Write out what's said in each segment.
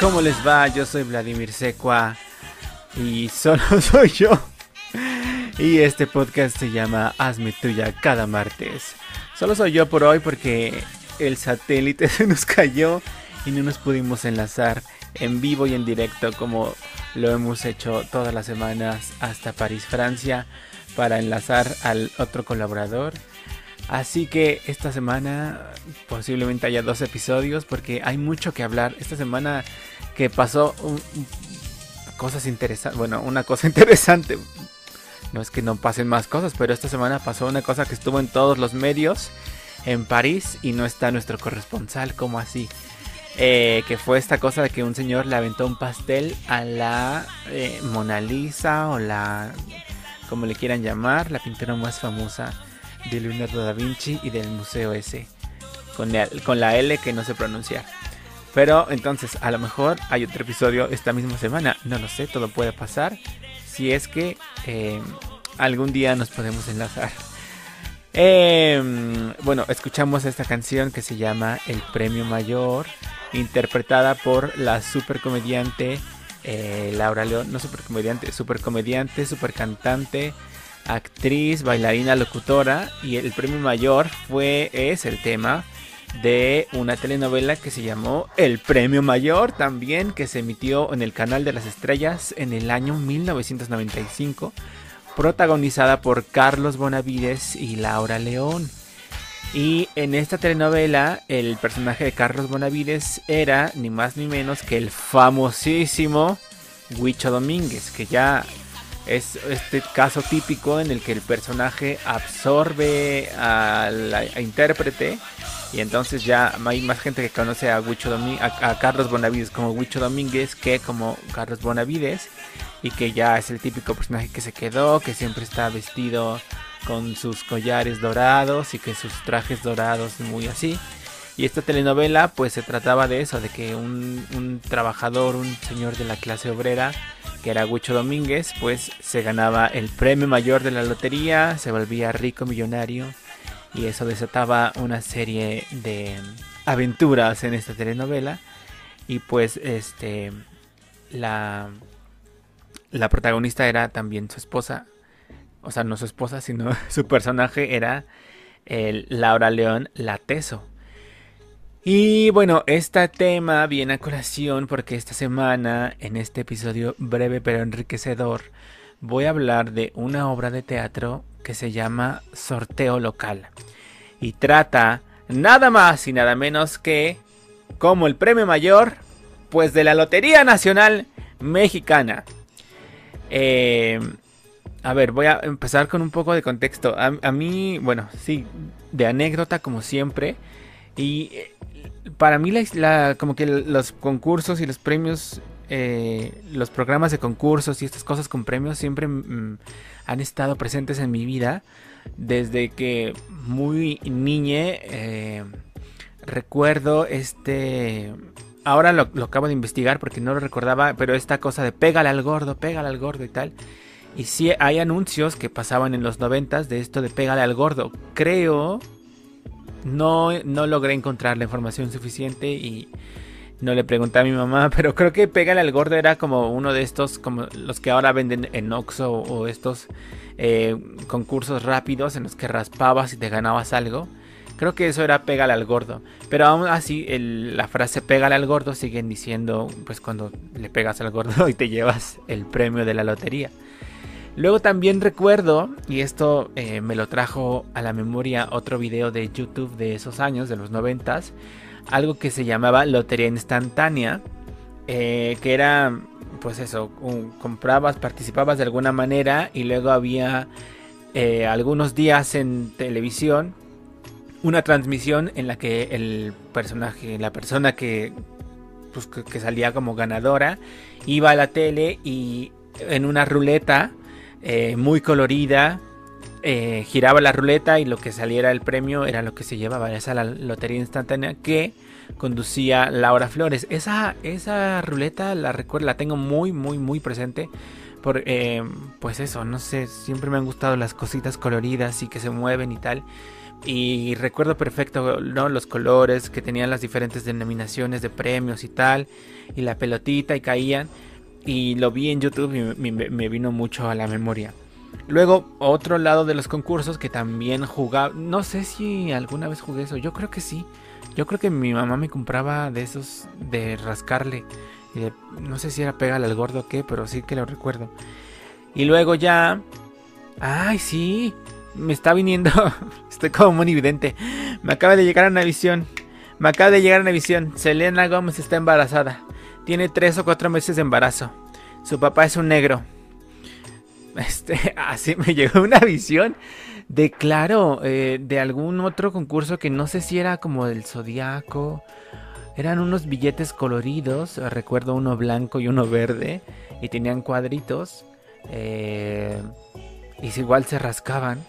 ¿Cómo les va? Yo soy Vladimir Secua y solo soy yo. Y este podcast se llama Hazme tuya cada martes. Solo soy yo por hoy porque el satélite se nos cayó y no nos pudimos enlazar en vivo y en directo como lo hemos hecho todas las semanas hasta París, Francia, para enlazar al otro colaborador. Así que esta semana posiblemente haya dos episodios porque hay mucho que hablar. Esta semana que pasó cosas interesantes, bueno, una cosa interesante. No es que no pasen más cosas, pero esta semana pasó una cosa que estuvo en todos los medios en París y no está nuestro corresponsal, como así. Eh, que fue esta cosa de que un señor le aventó un pastel a la eh, Mona Lisa o la, como le quieran llamar, la pintura más famosa de Leonardo da Vinci y del museo ese, con, con la L que no sé pronunciar. Pero entonces, a lo mejor hay otro episodio esta misma semana, no lo sé, todo puede pasar, si es que eh, algún día nos podemos enlazar. Em, bueno, escuchamos esta canción que se llama El Premio Mayor interpretada por la super comediante eh, Laura León, no super comediante, super comediante, super cantante, actriz, bailarina, locutora y el premio mayor fue es el tema de una telenovela que se llamó El Premio Mayor también que se emitió en el canal de las estrellas en el año 1995 protagonizada por Carlos Bonavides y Laura León. Y en esta telenovela, el personaje de Carlos Bonavides era ni más ni menos que el famosísimo Huicho Domínguez, que ya es este caso típico en el que el personaje absorbe al intérprete y entonces ya hay más gente que conoce a, a, Carlos Bonavides como Huicho Domínguez que como Carlos Bonavides y que ya es el típico personaje que se quedó, que siempre está vestido con sus collares dorados y que sus trajes dorados muy así. Y esta telenovela pues se trataba de eso, de que un, trabajador, un señor de la clase obrera, que era Huicho Domínguez, pues se ganaba el premio mayor de la lotería, se volvía rico millonario y eso desataba una serie de aventuras en esta telenovela. Y pues este la, la protagonista era también su esposa, o sea, no su esposa, sino su personaje era Laura León Lateso. Y bueno, este tema viene a colación porque esta semana, en este episodio breve pero enriquecedor, voy a hablar de una obra de teatro que se llama Sorteo Local. Y trata nada más y nada menos que como el premio mayor, pues de la Lotería Nacional Mexicana. Eh, a ver, voy a empezar con un poco de contexto. A, mí, bueno, sí, de anécdota como siempre. Y eh, para mí, la, como que los concursos y los premios, eh, los programas de concursos y estas cosas con premios siempre mm, han estado presentes en mi vida. Desde que muy niñe eh, recuerdo este... Ahora lo, lo acabo de investigar porque no lo recordaba, pero esta cosa de pégale al gordo, pégale al gordo y tal. Y sí hay anuncios que pasaban en los noventas de esto de pégale al gordo. Creo, no, no logré encontrar la información suficiente y no le pregunté a mi mamá, pero creo que pégale al gordo era como uno de estos, como los que ahora venden en Oxxo o estos eh, concursos rápidos en los que raspabas y te ganabas algo. Creo que eso era pégale al gordo. Pero aún así, la frase pégale al gordo siguen diciendo, pues cuando le pegas al gordo y te llevas el premio de la lotería. Luego también recuerdo, y esto eh, me lo trajo a la memoria otro video de YouTube de esos años, de los noventas, algo que se llamaba Lotería Instantánea, eh, que era, pues eso, comprabas, participabas de alguna manera y luego había eh, algunos días en televisión una transmisión en la que el personaje, la persona que, pues, que salía como ganadora, iba a la tele y en una ruleta eh, muy colorida. Eh, giraba la ruleta y lo que saliera el premio era lo que se llevaba. Esa la lotería instantánea que conducía Laura Flores. Esa, esa ruleta la recuerdo, la tengo muy, muy, muy presente. Por, eh, pues eso, no sé, siempre me han gustado las cositas coloridas y que se mueven y tal. Y recuerdo perfecto, ¿no? Los colores que tenían las diferentes denominaciones de premios y tal. Y la pelotita y caían. Y lo vi en YouTube y me, vino mucho a la memoria. Luego, otro lado de los concursos que también jugaba. No sé si alguna vez jugué eso. Yo creo que sí. Yo creo que mi mamá me compraba de esos de rascarle. no sé si era pégale al gordo o qué, pero sí que lo recuerdo. Y luego ya. Ay, sí me está viniendo. Estoy como muy evidente. Me acaba de llegar a una visión. Me acaba de llegar a una visión. Selena Gómez está embarazada. Tiene tres o cuatro meses de embarazo. Su papá es un negro. Este, así me llegó una visión de, claro, eh, de algún otro concurso que no sé si era como del zodiaco. Eran unos billetes coloridos. Recuerdo uno blanco y uno verde. Y tenían cuadritos. Eh, y igual se rascaban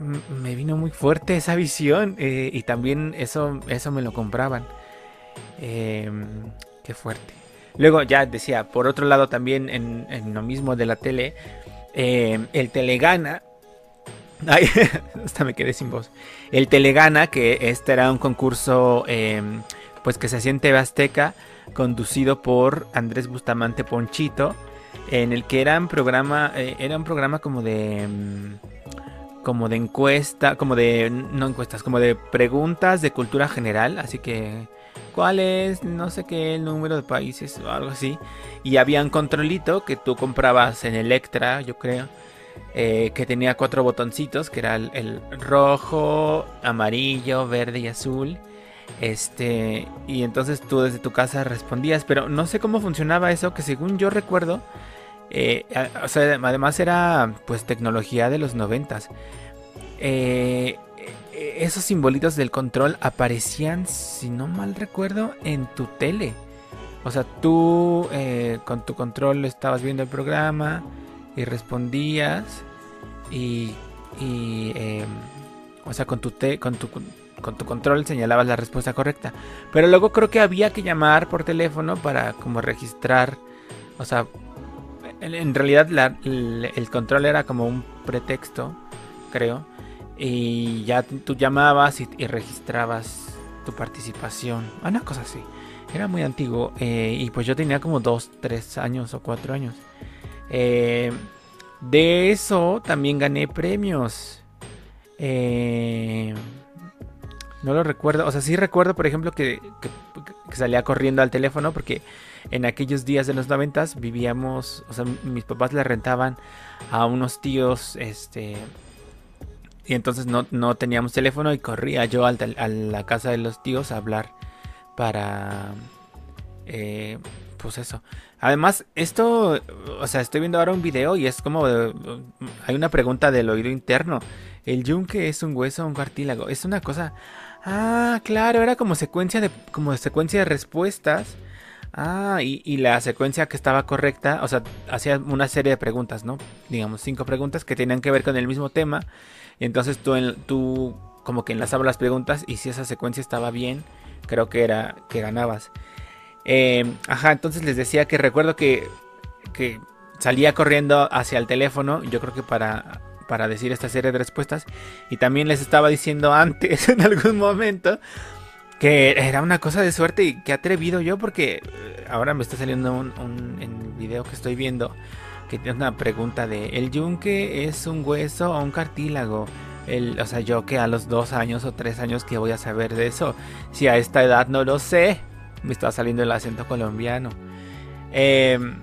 me vino muy fuerte esa visión eh, y también eso, eso me lo compraban. Em, fuerte. Luego ya decía, por otro lado también en, lo mismo de la tele, em, el Telegana. Ay, hasta me quedé sin voz. El Telegana, que este era un concurso em, pues que se hacía en TV Azteca, conducido por Andrés Bustamante Ponchito, en el que era un programa, eh, era un programa como de como de encuesta, como de, no encuestas, como de preguntas de cultura general, así que, ¿cuál es, no sé qué, el número de países o algo así? Y había un controlito que tú comprabas en Electra, yo creo, eh, que tenía cuatro botoncitos, que era el, rojo, amarillo, verde y azul. Este, y entonces tú desde tu casa respondías, pero no sé cómo funcionaba eso, que según yo recuerdo, eh, o sea, además era pues tecnología de los noventas. Eh, eh, esos simbolitos del control aparecían, si no mal recuerdo, en tu tele. O sea, tú con tu control estabas viendo el programa y respondías y, em, o sea, con tu, con tu con tu control señalabas la respuesta correcta. Pero luego creo que había que llamar por teléfono para como registrar, o sea, en, realidad el, control era como un pretexto, creo. Y ya tú llamabas y, registrabas tu participación. Una cosa así. Era muy antiguo. Eh, y pues yo tenía como 2, 3 años o 4 años. Eh, de eso también gané premios. Eh, no lo recuerdo. O sea, sí recuerdo, por ejemplo, que, que salía corriendo al teléfono porque en aquellos días de los noventas vivíamos, o sea, mis papás le rentaban a unos tíos, este, y entonces no, no teníamos teléfono y corría yo a la casa de los tíos a hablar para, eh, pues eso. Además, esto, o sea, estoy viendo ahora un video y es como, hay una pregunta del oído interno. ¿El yunque es un hueso o un cartílago? Es una cosa... Ah, claro, era como secuencia de, como secuencia de respuestas Ah, y, la secuencia que estaba correcta, o sea, hacía una serie de preguntas, ¿no? Digamos, cinco preguntas que tenían que ver con el mismo tema. Y entonces tú, tú como que enlazabas las preguntas y si esa secuencia estaba bien, creo que era que ganabas. Em, ajá, entonces les decía que recuerdo que, que salía corriendo hacia el teléfono, yo creo que para, para decir esta serie de respuestas. Y también les estaba diciendo antes, en algún momento, que era una cosa de suerte y que atrevido yo porque eh, ahora me está saliendo un, en el video que estoy viendo que tiene una pregunta de ¿el yunque es un hueso o un cartílago? El, o sea, yo que a los dos años o tres años que voy a saber de eso, si a esta edad no lo sé, me está saliendo el acento colombiano. Em,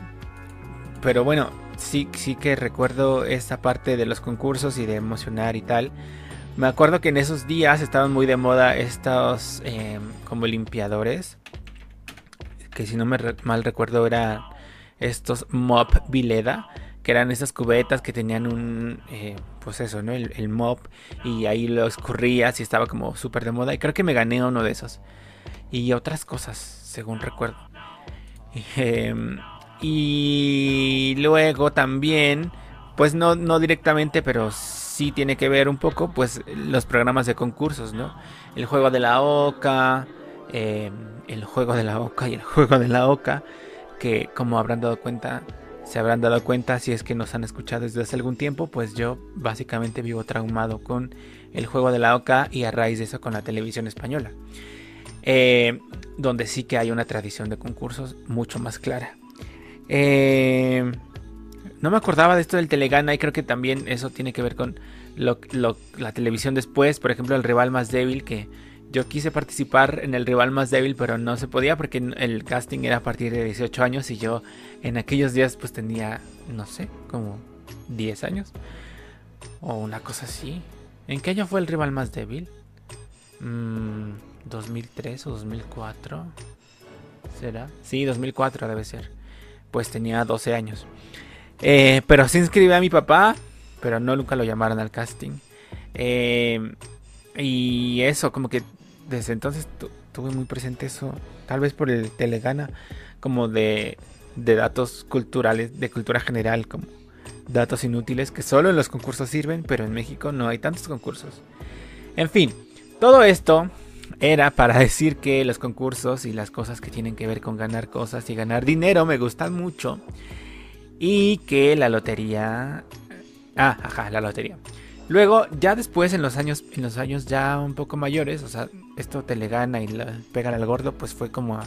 pero bueno, sí, sí que recuerdo esta parte de los concursos y de emocionar y tal. Me acuerdo que en esos días estaban muy de moda estos em, como limpiadores. Que si no me mal recuerdo eran estos mop Vileda. Que eran esas cubetas que tenían un... Eh, pues eso, ¿no? El, mop. Y ahí lo escurrías y estaba como súper de moda. Y creo que me gané uno de esos. Y otras cosas, según recuerdo. Em, y luego también... Pues no, no directamente, pero sí tiene que ver un poco, pues, los programas de concursos, ¿no? El juego de la oca, eh, el juego de la oca y el juego de la oca, que como habrán dado cuenta, se habrán dado cuenta si es que nos han escuchado desde hace algún tiempo, pues yo básicamente vivo traumado con el juego de la OCA y a raíz de eso con la televisión española. Eh, donde sí que hay una tradición de concursos mucho más clara. Eh, no me acordaba de esto del Telegana y creo que también eso tiene que ver con la televisión después. Por ejemplo, el rival más débil que yo quise participar en el rival más débil, pero no se podía porque el casting era a partir de 18 años y yo en aquellos días pues tenía, no sé, como 10 años o una cosa así. ¿En qué año fue el rival más débil? ¿2003 mm, o 2004? ¿Será? Sí, 2004 debe ser. Pues tenía 12 años. Eh, pero se inscribió a mi papá, pero no nunca lo llamaron al casting. Eh, y eso, como que desde entonces tuve muy presente eso, tal vez por el Telegana, como de, de datos culturales, de cultura general, como datos inútiles que solo en los concursos sirven, pero en México no hay tantos concursos. En fin, todo esto era para decir que los concursos y las cosas que tienen que ver con ganar cosas y ganar dinero me gustan mucho. Y que la lotería... Ah, ajá, la lotería. Luego, ya después, en los años, en los años ya un poco mayores, o sea, esto te le gana y la, al gordo, pues fue como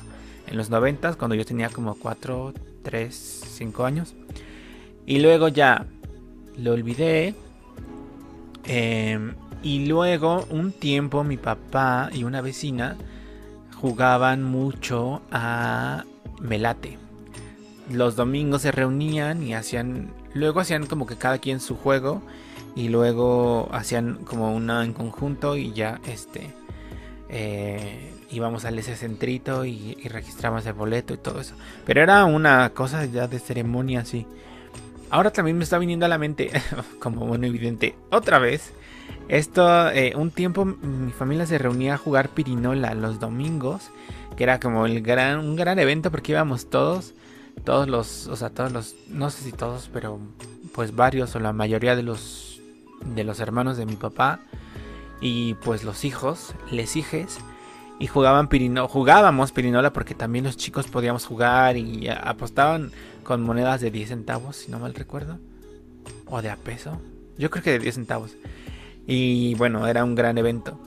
en los noventas, cuando yo tenía como 4, 3, 5 años. Y luego ya lo olvidé. Em, y luego, un tiempo, mi papá y una vecina jugaban mucho a Melate. Los domingos se reunían y hacían. Luego hacían como que cada quien su juego y luego hacían como una en conjunto y ya este eh, íbamos al ese centrito y, registramos el boleto y todo eso. Pero era una cosa ya de ceremonia así ahora también me está viniendo a la mente como bueno evidente otra vez esto eh, un tiempo mi familia se reunía a jugar pirinola los domingos que era como el gran un gran evento porque íbamos todos todos los o sea todos los no sé si todos pero pues varios o la mayoría de los de los hermanos de mi papá y pues los hijos, les hijes, y jugaban pirino, jugábamos pirinola porque también los chicos podíamos jugar y apostaban con monedas de 10 centavos, si no mal recuerdo, o de a peso, yo creo que de 10 centavos. Y bueno, era un gran evento.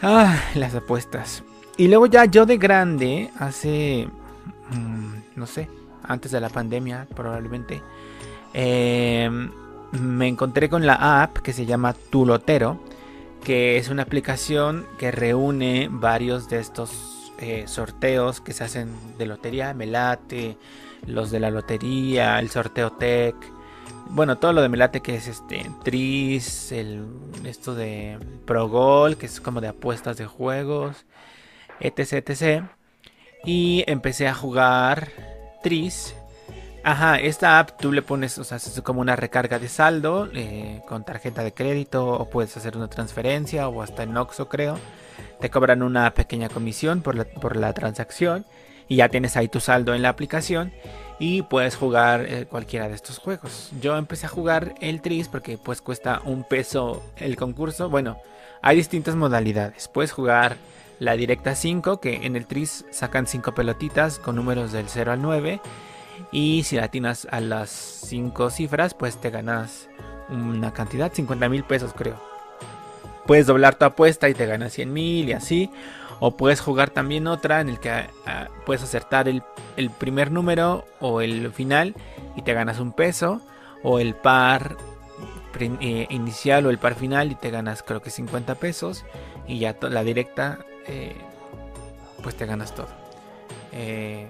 Ah, las apuestas. Y luego ya yo de grande, hace, mm, no sé, antes de la pandemia probablemente, eh, me encontré con la app que se llama Tulotero, que es una aplicación que reúne varios de estos eh, sorteos que se hacen de lotería, Melate, los de la lotería, el sorteo Tech, bueno, todo lo de Melate que es este Tris, el, esto de Progol, que es como de apuestas de juegos, etc, etc. Y empecé a jugar Tris Ajá, esta app tú le pones, o sea, es como una recarga de saldo eh, con tarjeta de crédito o puedes hacer una transferencia o hasta en Oxxo creo. Te cobran una pequeña comisión por la, por la transacción y ya tienes ahí tu saldo en la aplicación y puedes jugar eh, cualquiera de estos juegos. Yo empecé a jugar el Tris porque pues cuesta un peso el concurso. Bueno, hay distintas modalidades. Puedes jugar la directa 5 que en el Tris sacan 5 pelotitas con números del 0 al 9 y si latinas a las 5 cifras, pues te ganas una cantidad, 50 mil pesos creo. Puedes doblar tu apuesta y te ganas 100 mil y así. O puedes jugar también otra en el que ah, puedes acertar el, primer número o el final y te ganas un peso. O el par eh, inicial o el par final y te ganas creo que 50 pesos. Y ya la directa eh, pues te ganas todo. Eh,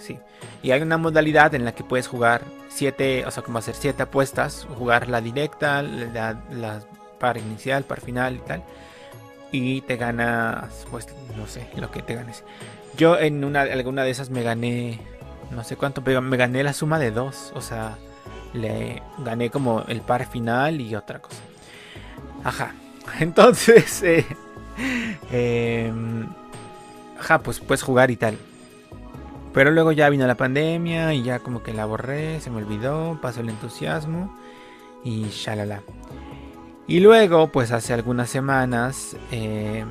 sí. Y hay una modalidad en la que puedes jugar siete, o sea, como hacer siete apuestas, jugar la directa, la, par inicial, par final y tal. Y te ganas, pues, no sé, lo que te ganes. Yo en una, alguna de esas me gané, no sé cuánto, pero me gané la suma de dos. O sea, le gané como el par final y otra cosa. Ajá. Entonces, eh, em, ajá, pues puedes jugar y tal. Pero luego ya vino la pandemia y ya como que la borré, se me olvidó, pasó el entusiasmo y shalala. Y luego, pues hace algunas semanas eh,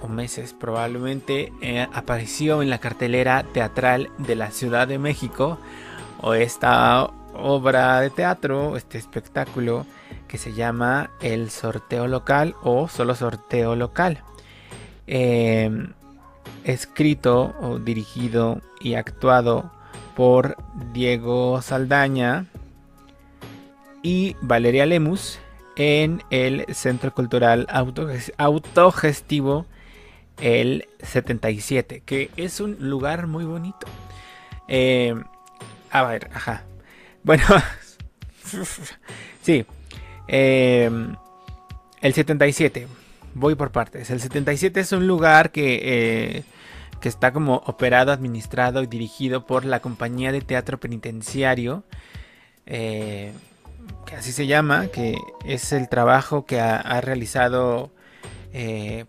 o meses probablemente, eh, apareció en la cartelera teatral de la Ciudad de México o esta obra de teatro, este espectáculo que se llama El Sorteo Local o solo Sorteo Local. Em, escrito dirigido y actuado por Diego Saldaña y Valeria Lemus en el Centro Cultural Autogestivo el 77, que es un lugar muy bonito. Em, a ver, ajá. Bueno, sí. Em, el 77. Voy por partes. El 77 es un lugar que, eh, que está como operado, administrado y dirigido por la compañía de teatro penitenciario. Eh, que así se llama, que es el trabajo que ha, realizado eh,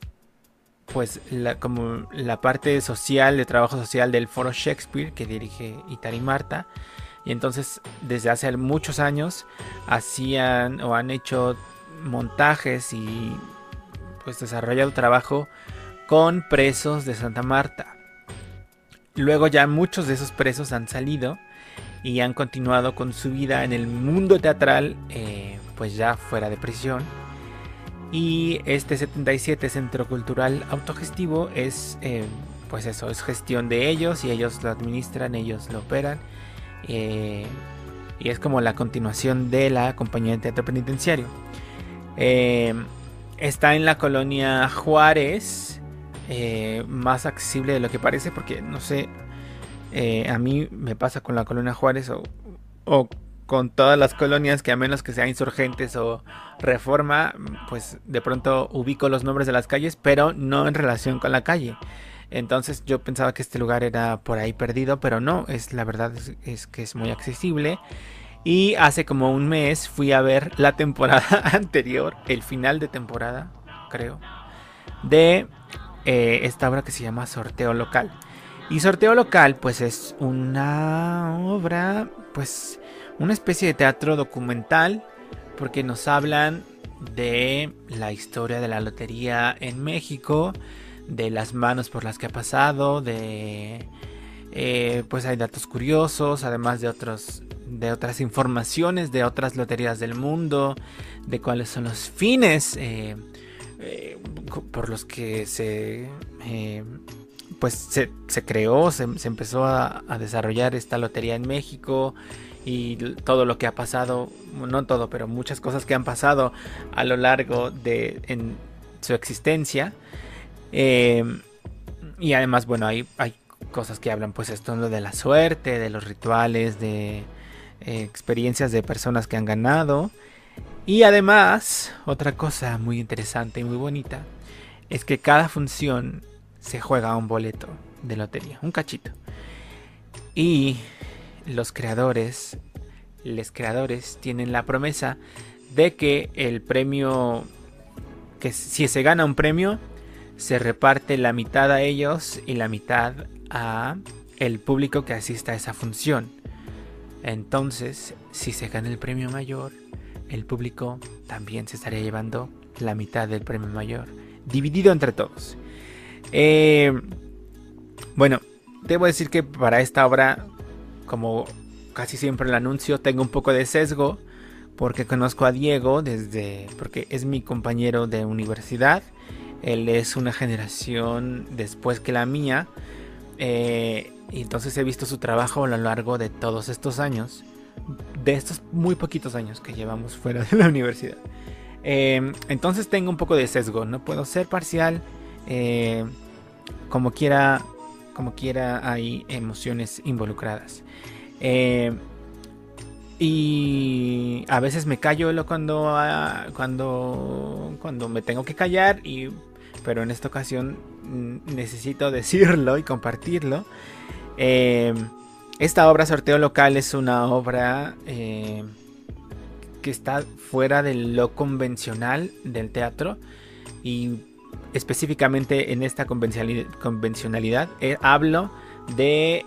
pues la, como la parte social de trabajo social del foro Shakespeare que dirige Itari Marta y entonces desde hace muchos años hacían o han hecho montajes y pues desarrollado trabajo con presos de Santa Marta. Luego ya muchos de esos presos han salido y han continuado con su vida en el mundo teatral, eh, pues ya fuera de prisión. Y este 77 Centro Cultural Autogestivo es, eh, pues eso, es gestión de ellos y ellos lo administran, ellos lo operan eh, y es como la continuación de la compañía de teatro penitenciario. Eh, está en la colonia Juárez, eh, más accesible de lo que parece, porque no sé, a mí me pasa con la colonia Juárez o, o, con todas las colonias que a menos que sean insurgentes o reforma, pues de pronto ubico los nombres de las calles, pero no en relación con la calle. Entonces yo pensaba que este lugar era por ahí perdido, pero no, es la verdad es, que es muy accesible. Y hace como un mes fui a ver la temporada anterior, el final de temporada, creo, de eh, esta obra que se llama Sorteo Local. Y Sorteo Local, pues es una obra, pues una especie de teatro documental, porque nos hablan de la historia de la lotería en México de las manos por las que ha pasado, de eh, pues hay datos curiosos, además de otros de otras informaciones de otras loterías del mundo, de cuáles son los fines eh, eh, por los que se pues se, creó, se, empezó a, desarrollar esta lotería en México y todo lo que ha pasado, no todo, pero muchas cosas que han pasado a lo largo de su existencia. Eh, y además, bueno, hay, hay cosas que hablan, pues esto lo de la suerte, de los rituales, de eh, experiencias de personas que han ganado. Y además, otra cosa muy interesante y muy bonita es que cada función se juega un boleto de lotería, un cachito. Y los creadores, los creadores tienen la promesa de que el premio, que si se gana un premio, se reparte la mitad a ellos y la mitad a el público que asista a esa función. Entonces, si se gana el premio mayor, el público también se estaría llevando la mitad del premio mayor, dividido entre todos. Eh, bueno, debo decir que para esta obra, como casi siempre el anuncio, tengo un poco de sesgo porque conozco a Diego desde porque es mi compañero de universidad él es una generación después que la mía. Eh, y entonces he visto su trabajo a lo largo de todos estos años. De estos muy poquitos años que llevamos fuera de la universidad. Eh, entonces tengo un poco de sesgo. No puedo ser parcial. Eh, como quiera. Como quiera hay emociones involucradas. y a veces me callo cuando, ah, cuando, cuando me tengo que callar y pero en esta ocasión mm, necesito decirlo y compartirlo. Eh, esta obra Sorteo Local es una obra eh, que está fuera de lo convencional del teatro y específicamente en esta convencionalidad eh, hablo de,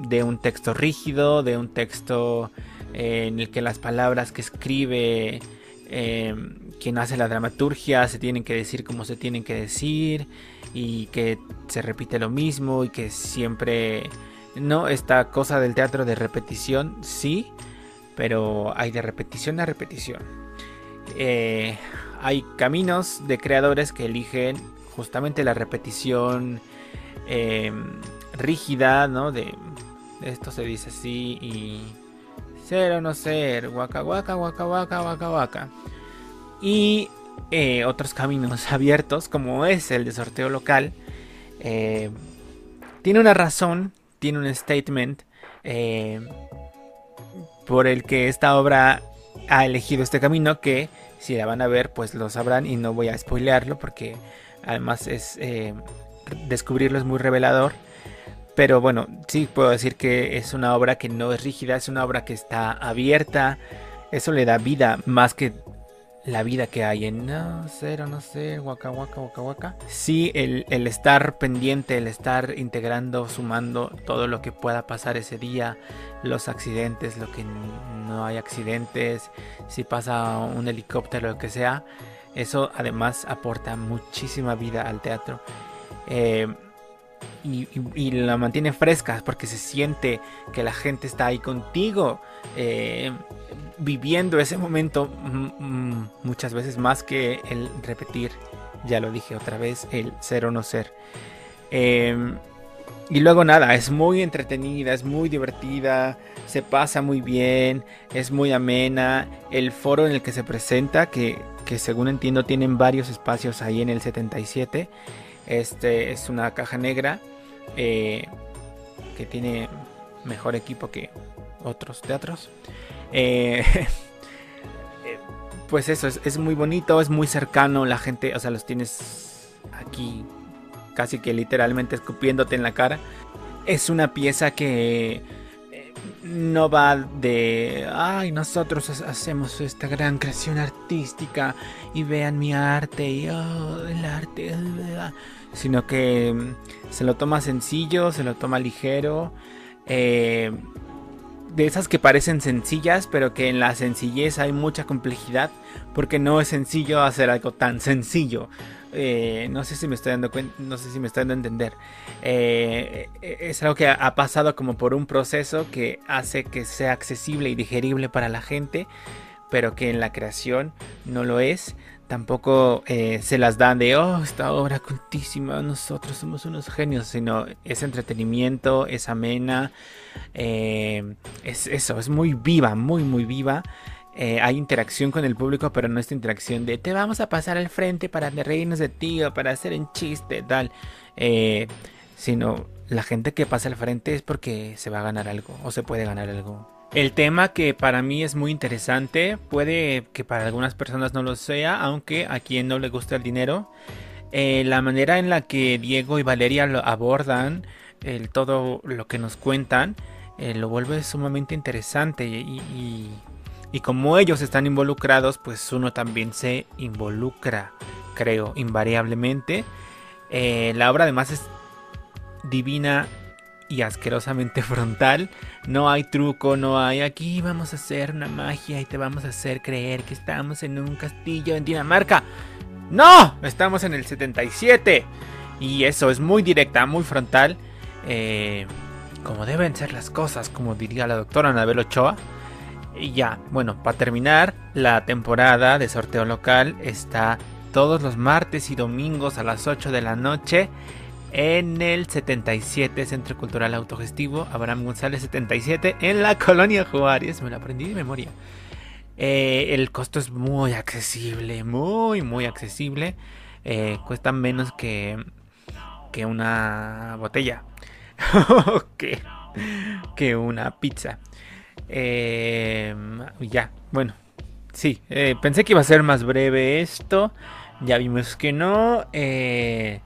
de un texto rígido, de un texto en el que las palabras que escribe quien hace la dramaturgia se tienen que decir como se tienen que decir y que se repite lo mismo y que siempre no esta cosa del teatro de repetición sí pero hay de repetición a repetición eh, hay caminos de creadores que eligen justamente la repetición em, rígida, ¿no? De esto se dice así y ser o no ser, waka waka waka waka waka waka. Y eh, otros caminos abiertos, como es el de sorteo local, eh, tiene una razón, tiene un statement eh, por el que esta obra ha elegido este camino que si la van a ver pues lo sabrán y no voy a spoilearlo porque además es descubrirlo es muy revelador pero bueno, sí puedo decir que es una obra que no es rígida, es una obra que está abierta. Eso le da vida más que la vida que hay en no sé, no sé, waka waka waka waka. Sí, el, el, estar pendiente, el estar integrando, sumando todo lo que pueda pasar ese día, los accidentes, lo que no hay accidentes, si pasa un helicóptero, lo que sea. Eso además aporta muchísima vida al teatro. Eh, y, la mantiene fresca porque se siente que la gente está ahí contigo, eh, viviendo ese momento muchas veces más que el repetir, ya lo dije otra vez, el ser o no ser. Em, y luego nada, es muy entretenida, es muy divertida, se pasa muy bien, es muy amena. El foro en el que se presenta, que, que según entiendo tienen varios espacios ahí en el 77, este es una caja negra eh, que tiene mejor equipo que otros teatros. Eh, eh, pues eso, es, muy bonito, es muy cercano, la gente, o sea, los tienes aquí casi que literalmente escupiéndote en la cara. Es una pieza que no va de, ay, nosotros hacemos esta gran creación artística y vean mi arte y oh, el arte sino que mm, se lo toma sencillo, se lo toma ligero. Eh, de esas que parecen sencillas, pero que en la sencillez hay mucha complejidad, porque no es sencillo hacer algo tan sencillo. Eh, no sé si me estoy dando cuenta, no sé si me estoy dando a entender. Eh, es algo que ha pasado como por un proceso que hace que sea accesible y digerible para la gente, pero que en la creación no lo es tampoco eh, se las dan de, oh, esta obra cultísima, nosotros somos unos genios, sino es entretenimiento, es amena, eh, es eso, es muy viva, muy, muy viva. Eh, hay interacción con el público, pero no esta interacción de te vamos a pasar al frente para reírnos de ti o para hacer un chiste, tal. sino la gente que pasa al frente es porque se va a ganar algo o se puede ganar algo. El tema que para mí es muy interesante, puede que para algunas personas no lo sea, aunque a quien no le gusta el dinero, eh, la manera en la que Diego y Valeria lo abordan, el, todo lo que nos cuentan, eh, lo vuelve sumamente interesante y, como ellos están involucrados, pues uno también se involucra, creo, invariablemente. Eh, la obra además es divina y asquerosamente frontal. No hay truco, no hay aquí vamos a hacer una magia y te vamos a hacer creer que estamos en un castillo en Dinamarca. No, estamos en el 77. Y eso es muy directa, muy frontal. Eh, como deben ser las cosas, como diría la doctora Anabel Ochoa. Y ya, bueno, para terminar, la temporada de sorteo local está todos los martes y domingos a las 8 de la noche en el 77 Centro Cultural Autogestivo Abraham González 77 en la colonia Juárez. Me lo aprendí de memoria. Eh, el costo es muy accesible, muy, muy accesible. Eh, cuesta menos que, que una botella. que, que una pizza. Eh, ya, bueno, sí, pensé que iba a ser más breve esto. Ya vimos que no. Eh,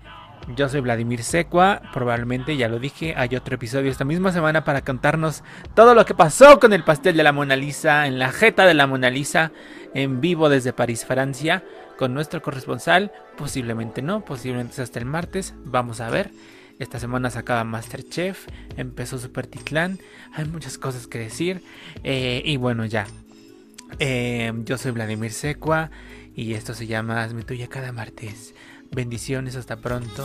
yo soy Vladimir Secua, probablemente ya lo dije, hay otro episodio esta misma semana para contarnos todo lo que pasó con el pastel de la Mona Lisa, en la jeta de la Mona Lisa, en vivo desde París, Francia, con nuestro corresponsal, posiblemente no, posiblemente hasta el martes, vamos a ver. Esta semana sacaba Masterchef, empezó Super Titlán, hay muchas cosas que decir, eh, y bueno, ya. Eh, yo soy Vladimir Secua y esto se llama Hazme Tuya cada martes. Bendiciones, hasta pronto.